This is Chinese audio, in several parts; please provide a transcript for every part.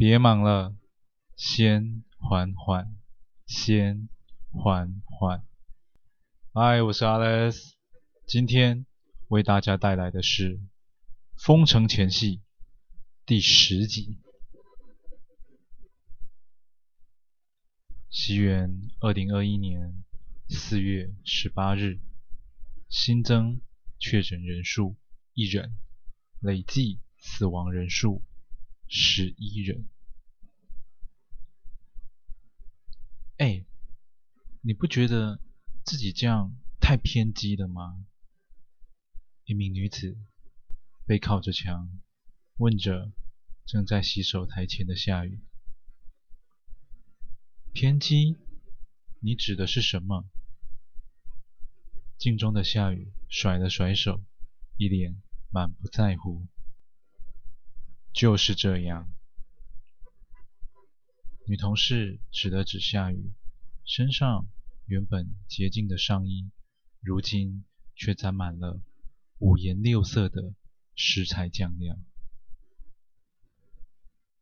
别忙了，先缓缓，先缓缓。嗨，我是 Alex，今天为大家带来的是《封城前戏》第十集。西元二零二一年四月十八日，新增确诊人数一人，累计死亡人数十一人。哎，你不觉得自己这样太偏激了吗？一名女子背靠着墙，问着正在洗手台前的夏雨：“偏激？你指的是什么？”镜中的夏雨甩了甩手，一脸满不在乎：“就是这样。”女同事指了指夏雨身上原本洁净的上衣，如今却沾满了五颜六色的食材酱料。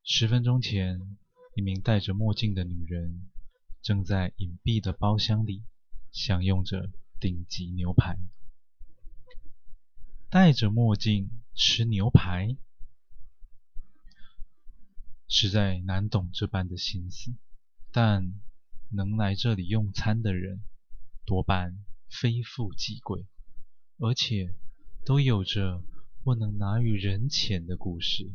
十分钟前，一名戴着墨镜的女人正在隐蔽的包厢里享用着顶级牛排。戴着墨镜吃牛排？实在难懂这般的心思，但能来这里用餐的人多半非富即贵，而且都有着不能拿与人前的故事。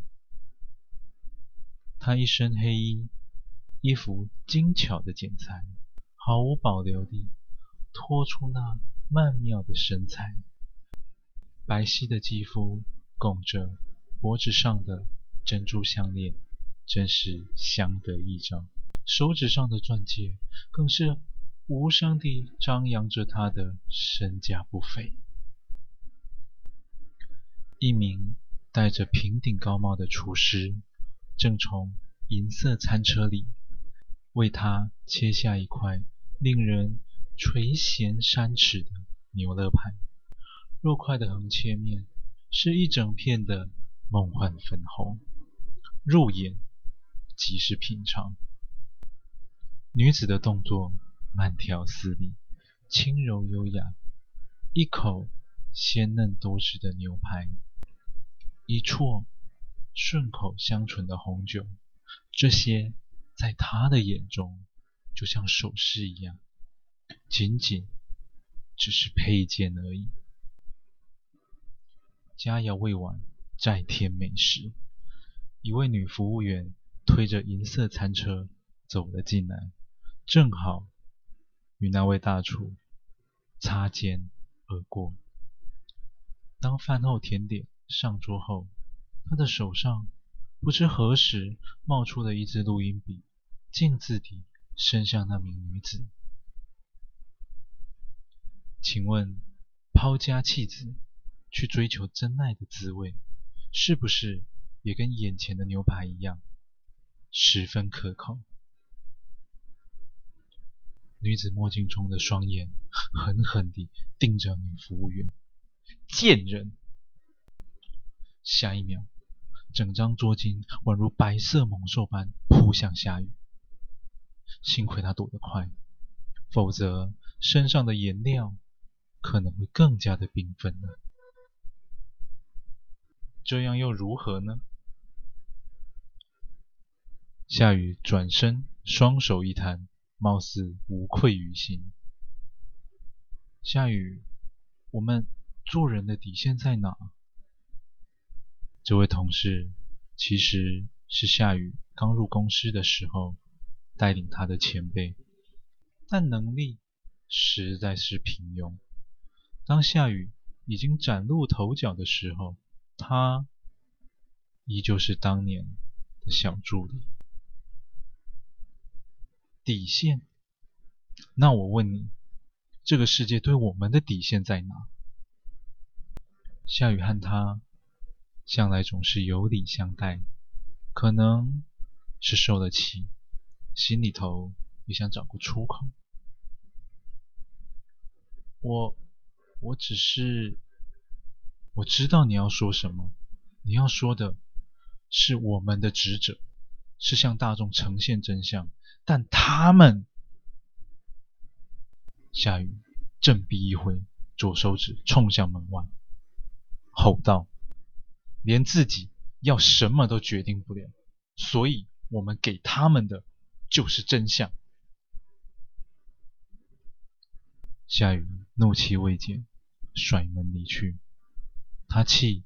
他一身黑衣，衣服精巧的剪裁，毫无保留地托出那曼妙的身材，白皙的肌肤拱着脖子上的珍珠项链。真是相得益彰，手指上的钻戒更是无声地张扬着他的身价不菲。一名戴着平顶高帽的厨师正从银色餐车里为他切下一块令人垂涎三尺的牛肋排，肉块的横切面是一整片的梦幻粉红，入眼。极是品尝。女子的动作慢条斯理，轻柔优雅。一口鲜嫩多汁的牛排，一啜顺口香醇的红酒，这些在她的眼中就像首饰一样，仅仅只是配件而已。佳肴未完，再添美食。一位女服务员。推着银色餐车走了进来，正好与那位大厨擦肩而过。当饭后甜点上桌后，他的手上不知何时冒出了一支录音笔，径自地伸向那名女子。请问，抛家弃子去追求真爱的滋味，是不是也跟眼前的牛排一样？十分可靠。女子墨镜中的双眼狠狠地盯着女服务员，贱人！下一秒，整张桌巾宛如白色猛兽般扑向夏雨。幸亏她躲得快，否则身上的颜料可能会更加的缤纷了。这样又如何呢？夏雨转身，双手一摊，貌似无愧于心。夏雨，我们做人的底线在哪？这位同事其实是夏雨刚入公司的时候带领他的前辈，但能力实在是平庸。当夏雨已经崭露头角的时候，他依旧是当年的小助理。底线？那我问你，这个世界对我们的底线在哪？夏雨和他向来总是有礼相待，可能是受了气，心里头也想找个出口。我，我只是，我知道你要说什么，你要说的是我们的职责，是向大众呈现真相，但他们……夏雨振臂一挥，左手指冲向门外，吼道：“连自己要什么都决定不了，所以我们给他们的就是真相。”夏雨怒气未减，甩门离去。他气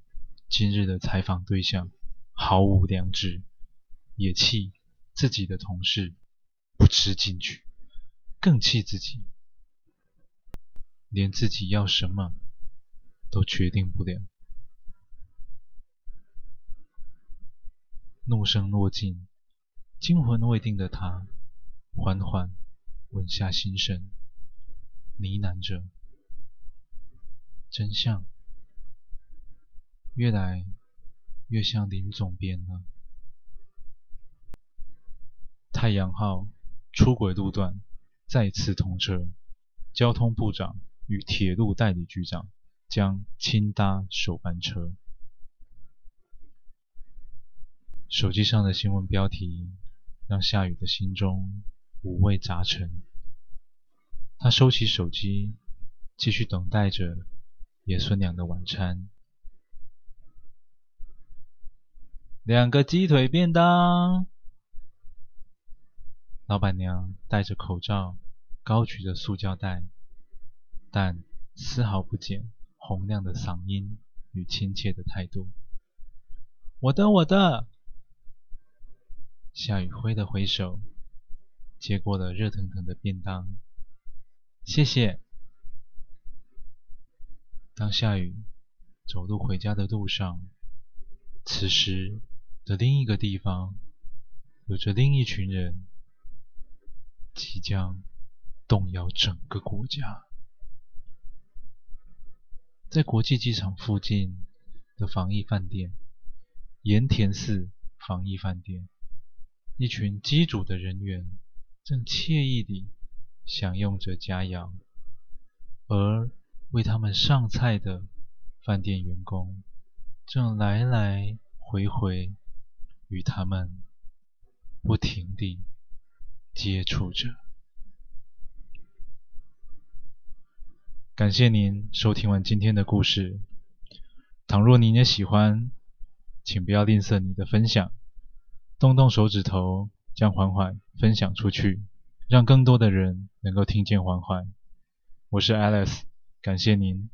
今日的采访对象毫无良知，也气自己的同事不知进取，更气自己连自己要什么都决定不了。怒声落尽，惊魂未定的他缓缓稳下心神。呢喃着，真相越来越像林总编了。太阳号出轨路段再次通车，交通部长与铁路代理局长将亲搭首班车。手机上的新闻标题让夏雨的心中五味杂陈。他收起手机，继续等待着爷孙俩的晚餐。两个鸡腿便当。老板娘戴着口罩，高举着塑胶袋，但丝毫不减洪亮的嗓音与亲切的态度。我的，我的。夏雨挥了挥手，接过了热腾腾的便当。谢谢。当夏雨走路回家的路上，此时的另一个地方，有着另一群人，即将动摇整个国家。在国际机场附近的防疫饭店——盐田寺防疫饭店，一群机组的人员正惬意地享用着佳肴，而为他们上菜的饭店员工正来来回回与他们不停地接触着。感谢您收听完今天的故事。倘若您也喜欢，请不要吝啬你的分享，动动手指头将缓缓分享出去。让更多的人能够听见缓缓。我是 Alice，感谢您。